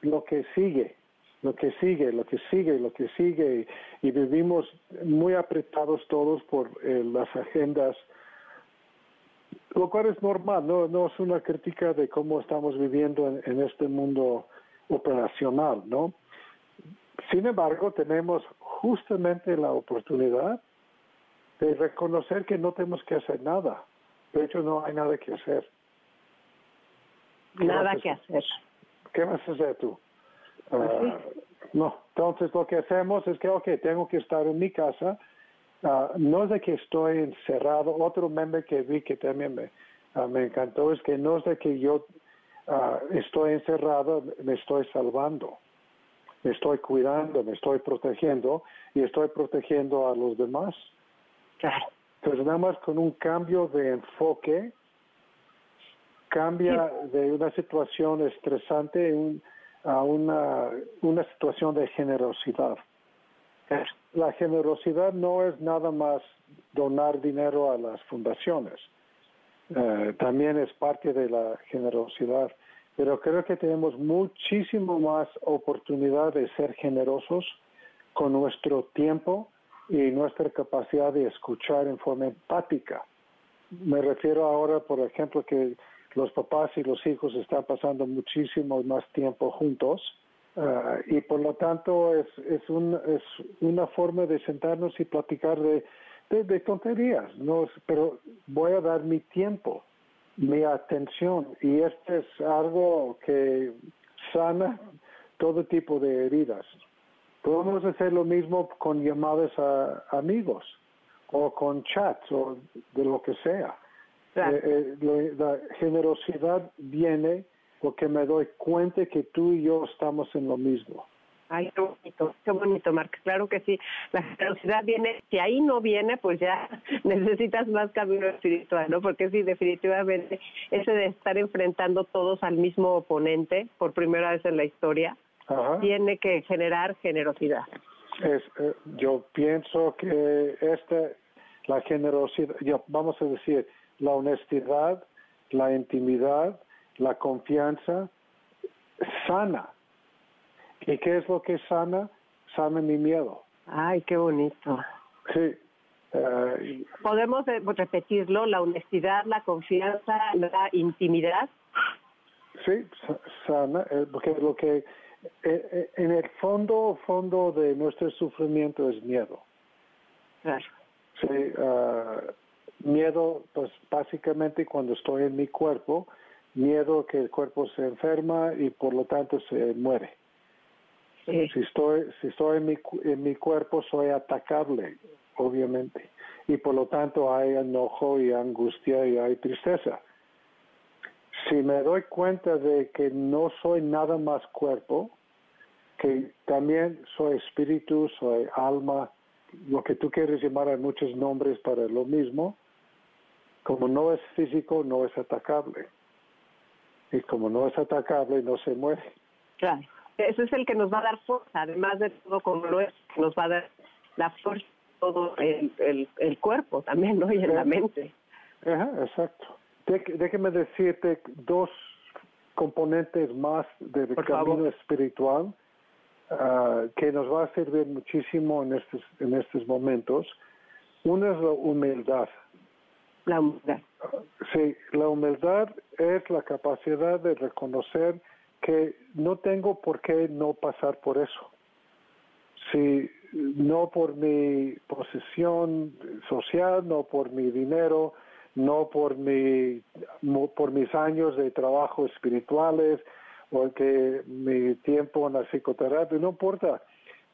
lo que sigue, lo que sigue, lo que sigue, lo que sigue, y, vivimos muy apretados todos por eh, las agendas, lo cual es normal, no, no es una crítica de cómo estamos viviendo en este mundo operacional, ¿no? Sin embargo, tenemos justamente la oportunidad de reconocer que no tenemos que hacer nada. De hecho, no hay nada que hacer. Nada que hacer. ¿Qué vas a hacer tú? Pues ah, no, entonces lo que hacemos es que, ok, tengo que estar en mi casa. Ah, no es de que estoy encerrado. Otro meme que vi que también me, ah, me encantó es que no es de que yo estoy encerrado, me estoy salvando me estoy cuidando, me estoy protegiendo y estoy protegiendo a los demás. Entonces, nada más con un cambio de enfoque, cambia de una situación estresante a una, una situación de generosidad. La generosidad no es nada más donar dinero a las fundaciones, eh, también es parte de la generosidad. Pero creo que tenemos muchísimo más oportunidad de ser generosos con nuestro tiempo y nuestra capacidad de escuchar en forma empática. Me refiero ahora, por ejemplo, que los papás y los hijos están pasando muchísimo más tiempo juntos Ah, y por lo tanto es, es, un, es una forma de sentarnos y platicar de, de, de tonterías, ¿no? pero voy a dar mi tiempo, mi atención y esto es algo que sana todo tipo de heridas. Podemos hacer lo mismo con llamadas a amigos o con chats o de lo que sea. Claro. Eh, eh, la generosidad viene porque me doy cuenta que tú y yo estamos en lo mismo. Ay, qué bonito, qué bonito, Marc. Claro que sí. La generosidad viene, si ahí no viene, pues ya necesitas más camino espiritual, ¿no? Porque sí, definitivamente, ese de estar enfrentando todos al mismo oponente por primera vez en la historia, Ajá. tiene que generar generosidad. Es, eh, yo pienso que esta, la generosidad, yo, vamos a decir, la honestidad, la intimidad, la confianza, sana. ¿Y qué es lo que sana? Sana mi miedo. Ay, qué bonito. Sí. Eh, Podemos eh, repetirlo, la honestidad, la confianza, la intimidad. Sí, sa- sana, eh, porque lo que en el fondo, fondo de nuestro sufrimiento es miedo. Claro. Sí, ah, miedo, pues básicamente cuando estoy en mi cuerpo, miedo que el cuerpo se enferma y por lo tanto se muere. Sí. Si estoy, si estoy en mi, en mi cuerpo, soy atacable, obviamente. Y por lo tanto hay enojo y angustia y hay tristeza. Si me doy cuenta de que no soy nada más cuerpo, que también soy espíritu, soy alma, lo que tú quieres llamar a muchos nombres para lo mismo, como no es físico, no es atacable. Y como no es atacable, no se muere. Claro. Ese es el que nos va a dar fuerza, además de todo como lo es, nos va a dar la fuerza todo el, el, el cuerpo también, ¿no? Y en la mente. Ajá, exacto. Dé- déjeme decirte dos componentes más del Por camino favor. espiritual ah, que nos va a servir muchísimo en estos, en estos momentos. Uno es la humildad. La humildad. Sí, la humildad es la capacidad de reconocer que no tengo por qué no pasar por eso. Si no por mi posesión social, no por mi dinero, no por mi por mis años de trabajo espirituales o que mi tiempo en la psicoterapia, no importa.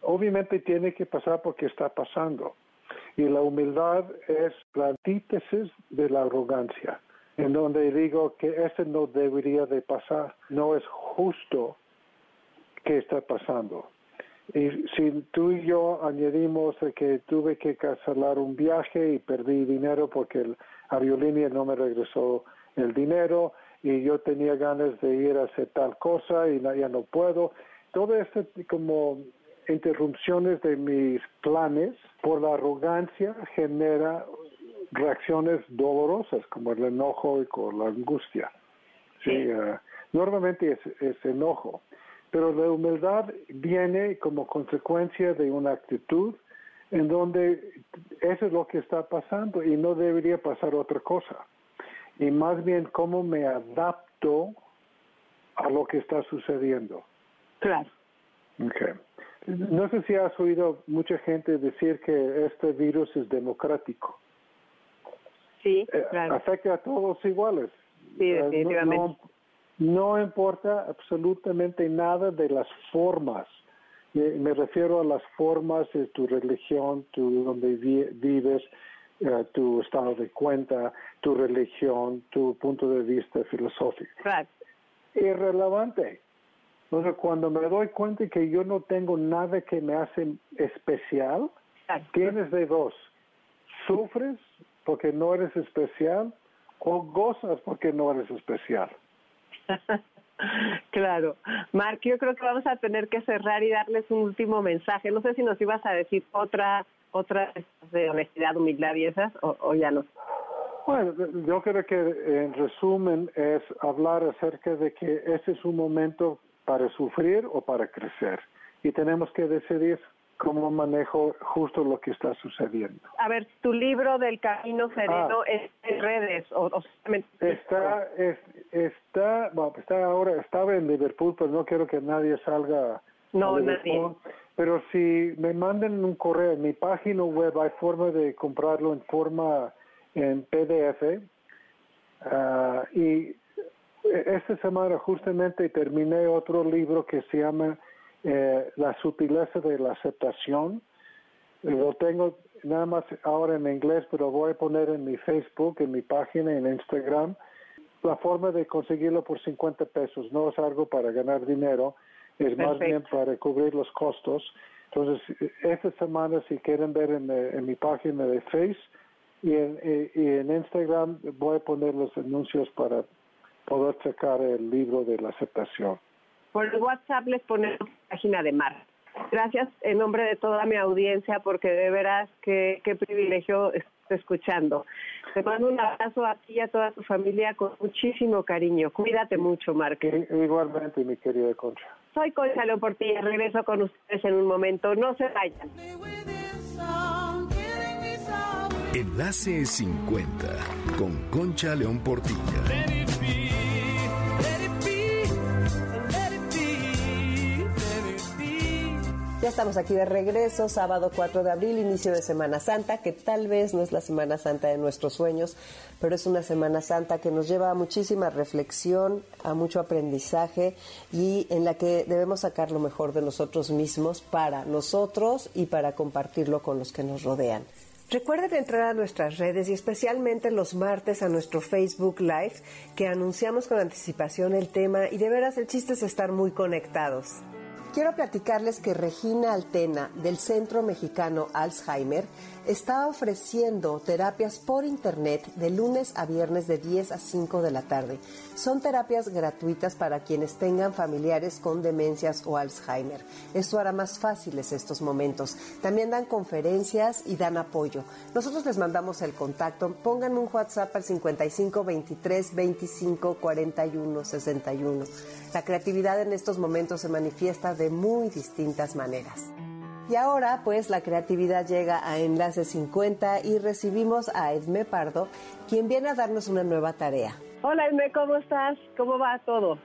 Obviamente tiene que pasar porque está pasando. Y la humildad es la antítesis de la arrogancia, en donde digo que eso no debería de pasar, no es justo que está pasando. Y si tú y yo añadimos que tuve que cancelar un viaje y perdí dinero porque el aerolínea no me regresó el dinero y yo tenía ganas de ir a hacer tal cosa y no- ya no puedo, todo esto como interrupciones de mis planes por la arrogancia genera reacciones dolorosas como el enojo y con la angustia. Sí, eh, normalmente es, es enojo, pero la humildad viene como consecuencia de una actitud en donde eso es lo que está pasando y no debería pasar otra cosa. Y más bien cómo me adapto a lo que está sucediendo. Claro. Okay. No sé si has oído mucha gente decir que este virus es democrático. Sí, Eh, claro. Afecta a todos iguales. Sí, Eh, no- definitivamente. No, no importa absolutamente nada de las formas. Me, me refiero a las formas de tu religión, tu donde vi- vives, eh, tu estado de cuenta, tu religión, tu punto de vista filosófico Claro. irrelevante. Entonces, cuando me doy cuenta que yo no tengo nada que me hace especial, Claro. tienes de dos. Sufres porque no eres especial o gozas porque no eres especial. claro. Mark, yo creo que vamos a tener que cerrar y darles un último mensaje. No sé si nos ibas a decir otra otra de honestidad, humildad y esas, o, o ya no. Bueno, yo creo que en resumen es hablar acerca de que este es un momento para sufrir o para crecer. Y tenemos que decidir. Cómo manejo justo lo que está sucediendo. A ver, tu libro del Camino Sereno Ah. es en redes o, Está, es- está, bueno, está ahora, estaba en Liverpool, pero no quiero que nadie salga. No, Liverpool. Pero si me mandan un correo, en mi página web hay forma de comprarlo en forma en PDF. Ah, y esta semana justamente terminé otro libro que se llama eh, La sutileza de la aceptación. Lo tengo nada más ahora en inglés, pero voy a poner en mi Facebook, en mi página, en Instagram, la forma de conseguirlo por 50 pesos. No es algo para ganar dinero, es más bien para cubrir los costos. Entonces, esta semana, si quieren ver en, eh, en mi página de Face y en, y en Instagram, voy a poner los anuncios para poder sacar el libro de la aceptación. Por el WhatsApp les ponemos la página de Mar. Gracias en nombre de toda mi audiencia porque de veras qué, qué privilegio estar escuchando. Te mando un abrazo a ti y a toda tu familia con muchísimo cariño. Cuídate mucho, Marc. I- Igualmente, mi querida Concha. Soy Concha León Portilla. Regreso con ustedes en un momento. No se vayan. Enlace 50 con Concha León Portilla. Ya estamos aquí de regreso, sábado 4 de abril, inicio de Semana Santa, que tal vez no es la Semana Santa de nuestros sueños, pero es una Semana Santa que nos lleva a muchísima reflexión, a mucho aprendizaje y en la que debemos sacar lo mejor de nosotros mismos para nosotros y para compartirlo con los que nos rodean. Recuerden entrar a nuestras redes y especialmente los martes a nuestro Facebook Live que anunciamos con anticipación el tema y de veras el chiste es estar muy conectados. Quiero platicarles que Regina Altena del Centro Mexicano Alzheimer está ofreciendo terapias por internet de lunes a viernes de 10 a 5 de la tarde. Son terapias gratuitas para quienes tengan familiares con demencias o Alzheimer. Esto hará más fáciles estos momentos. También dan conferencias y dan apoyo. Nosotros les mandamos el contacto. Pónganme un WhatsApp al 55 23 25 41 61. La creatividad en estos momentos se manifiesta de muy distintas maneras. Y ahora, pues, la creatividad llega a Enlace 50 y recibimos a Edme Pardo, quien viene a darnos una nueva tarea. Hola, Edme, ¿cómo estás? ¿Cómo va todo?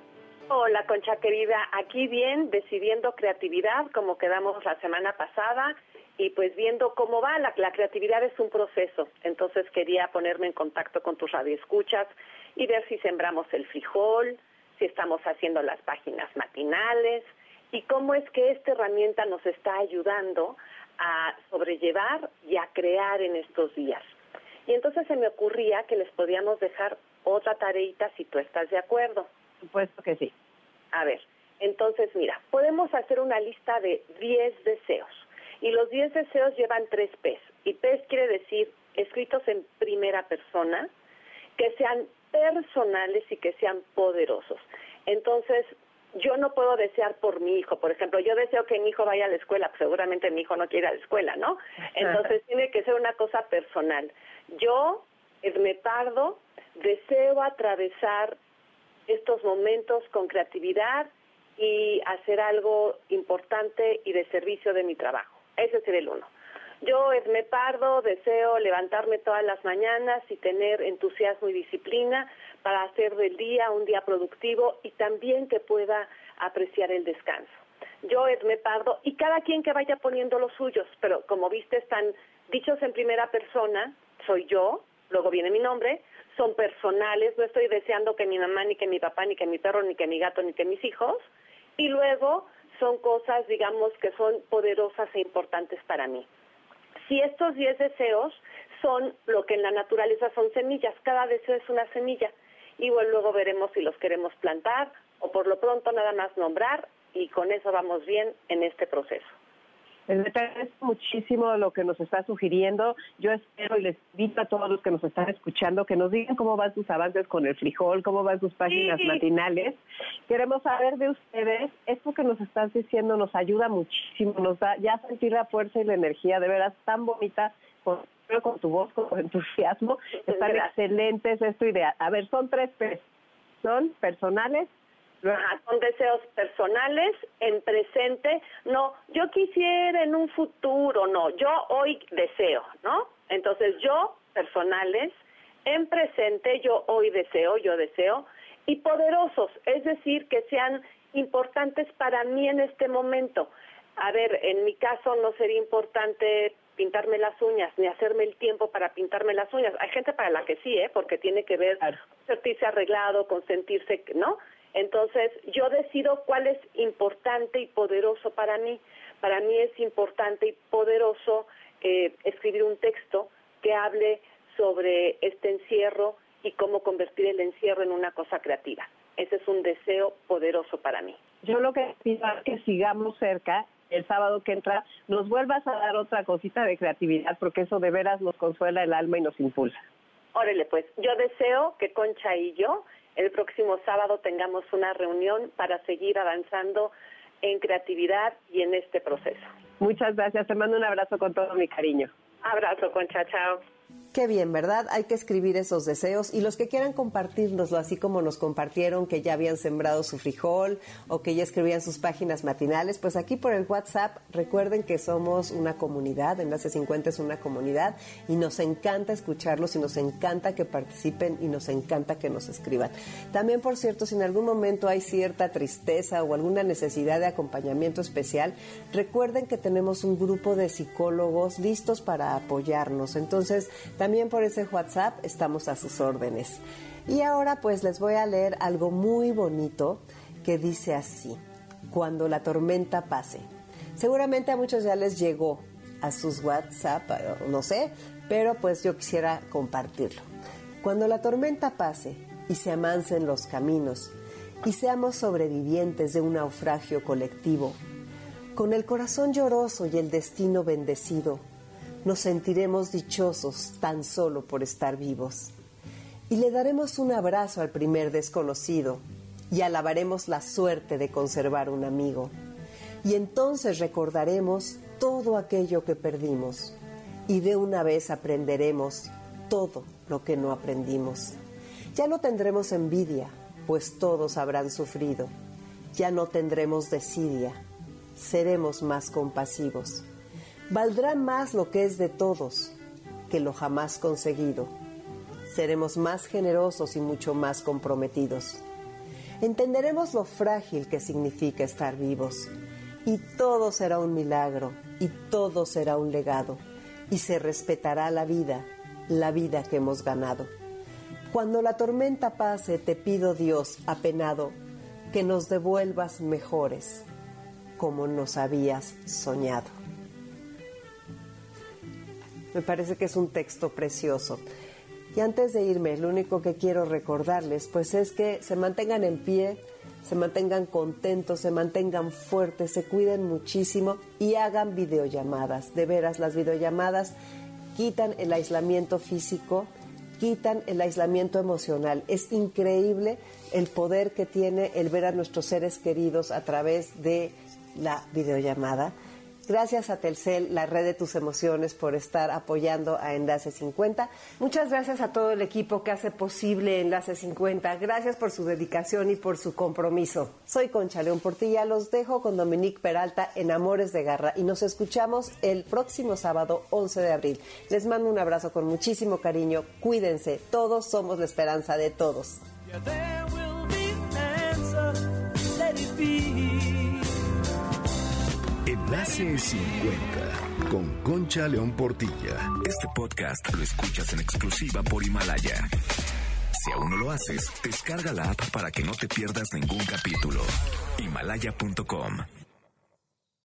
Hola, Concha querida. Aquí bien, decidiendo creatividad, como quedamos la semana pasada, y pues viendo cómo va. La, la creatividad es un proceso. Entonces quería ponerme en contacto con tus radioescuchas y ver si sembramos el frijol, si estamos haciendo las páginas matinales y cómo es que esta herramienta nos está ayudando a sobrellevar y a crear en estos días. Y entonces se me ocurría que les podíamos dejar otra tareita si tú estás de acuerdo. Supuesto que sí. A ver, entonces mira, podemos hacer una lista de 10 deseos. Y los 10 deseos llevan tres P's. Y P's quiere decir escritos en primera persona, que sean personales y que sean poderosos. Entonces, yo no puedo desear por mi hijo. Por ejemplo, yo deseo que mi hijo vaya a la escuela, pues seguramente mi hijo no quiere ir a la escuela, ¿no? Entonces tiene que ser una cosa personal. Yo, Edme Pardo, deseo atravesar estos momentos con creatividad y hacer algo importante y de servicio de mi trabajo. Ese sería el uno. Yo, Edme Pardo, deseo levantarme todas las mañanas y tener entusiasmo y disciplina para hacer del día un día productivo y también que pueda apreciar el descanso. Yo, Edme Pardo, y cada quien que vaya poniendo los suyos, pero como viste están dichos en primera persona, soy yo, luego viene mi nombre, son personales, no estoy deseando que mi mamá, ni que mi papá, ni que mi perro, ni que mi gato, ni que mis hijos, y luego son cosas, digamos, que son poderosas e importantes para mí. Si estos 10 deseos son lo que en la naturaleza son semillas, cada deseo es una semilla, y bueno, luego veremos si los queremos plantar o por lo pronto nada más nombrar y con eso vamos bien en este proceso. Les agradezco muchísimo lo que nos está sugiriendo. Yo espero y les invito a todos los que nos están escuchando que nos digan cómo van sus avances con el frijol, cómo van sus páginas Sí. matinales. Queremos saber de ustedes. Esto que nos estás diciendo nos ayuda muchísimo, nos da ya sentir la fuerza y la energía de veras tan bonita con, con tu voz, con tu entusiasmo. Están Gracias. excelentes, es tu idea. A ver, son tres P's. Son personales, Ajá, son deseos personales en presente, no, yo quisiera en un futuro, no, yo hoy deseo, ¿no? Entonces yo, personales, en presente, yo hoy deseo, yo deseo, y poderosos, es decir, que sean importantes para mí en este momento. A ver, en mi caso no sería importante pintarme las uñas, ni hacerme el tiempo para pintarme las uñas. Hay gente para la que sí, ¿eh? porque tiene que ver con sentirse arreglado, con sentirse, ¿no? Entonces, yo decido cuál es importante y poderoso para mí. Para mí es importante y poderoso eh, escribir un texto que hable sobre este encierro y cómo convertir el encierro en una cosa creativa. Ese es un deseo poderoso para mí. Yo lo que pido es que sigamos cerca el sábado que entra, nos vuelvas a dar otra cosita de creatividad, porque eso de veras nos consuela el alma y nos impulsa. Órale, pues, yo deseo que Concha y yo el próximo sábado tengamos una reunión para seguir avanzando en creatividad y en este proceso. Muchas gracias, te mando un abrazo con todo mi cariño. Abrazo, Concha, chao. Qué bien, ¿verdad? Hay que escribir esos deseos y los que quieran compartirnoslo, así como nos compartieron que ya habían sembrado su frijol o que ya escribían sus páginas matinales, pues aquí por el WhatsApp recuerden que somos una comunidad, Enlace 50 es una comunidad y nos encanta escucharlos y nos encanta que participen y nos encanta que nos escriban. También, por cierto, si en algún momento hay cierta tristeza o alguna necesidad de acompañamiento especial, recuerden que tenemos un grupo de psicólogos listos para apoyarnos. Entonces, también por ese WhatsApp estamos a sus órdenes. Y ahora pues les voy a leer algo muy bonito que dice así, cuando la tormenta pase. Seguramente a muchos ya les llegó a sus WhatsApp, no sé, pero pues yo quisiera compartirlo. Cuando la tormenta pase y se amancen los caminos y seamos sobrevivientes de un naufragio colectivo, con el corazón lloroso y el destino bendecido, nos sentiremos dichosos tan solo por estar vivos. Y le daremos un abrazo al primer desconocido y alabaremos la suerte de conservar un amigo. Y entonces recordaremos todo aquello que perdimos y de una vez aprenderemos todo lo que no aprendimos. Ya no tendremos envidia, pues todos habrán sufrido. Ya no tendremos desidia, seremos más compasivos Valdrá más lo que es de todos que lo jamás conseguido. Seremos más generosos y mucho más comprometidos. Entenderemos lo frágil que significa estar vivos. Y todo será un milagro, y todo será un legado, y se respetará la vida, la vida que hemos ganado. Cuando la tormenta pase, te pido Dios, apenado, que nos devuelvas mejores, como nos habías soñado. Me parece que es un texto precioso. Y antes de irme, lo único que quiero recordarles, pues es que se mantengan en pie, se mantengan contentos, se mantengan fuertes, se cuiden muchísimo y hagan videollamadas. De veras, las videollamadas quitan el aislamiento físico, quitan el aislamiento emocional. Es increíble el poder que tiene el ver a nuestros seres queridos a través de la videollamada. Gracias a Telcel, la red de tus emociones, por estar apoyando a Enlace 50. Muchas gracias a todo el equipo que hace posible Enlace 50. Gracias por su dedicación y por su compromiso. Soy Concha León Portilla. Los dejo con Dominique Peralta en Amores de Garra y nos escuchamos el próximo sábado 11 de abril. Les mando un abrazo con muchísimo cariño. Cuídense. Todos somos la esperanza de todos. Enlace 50 con Concha León Portilla. Este podcast lo escuchas en exclusiva por Himalaya. Si aún no lo haces, descarga la app para que no te pierdas ningún capítulo. Himalaya.com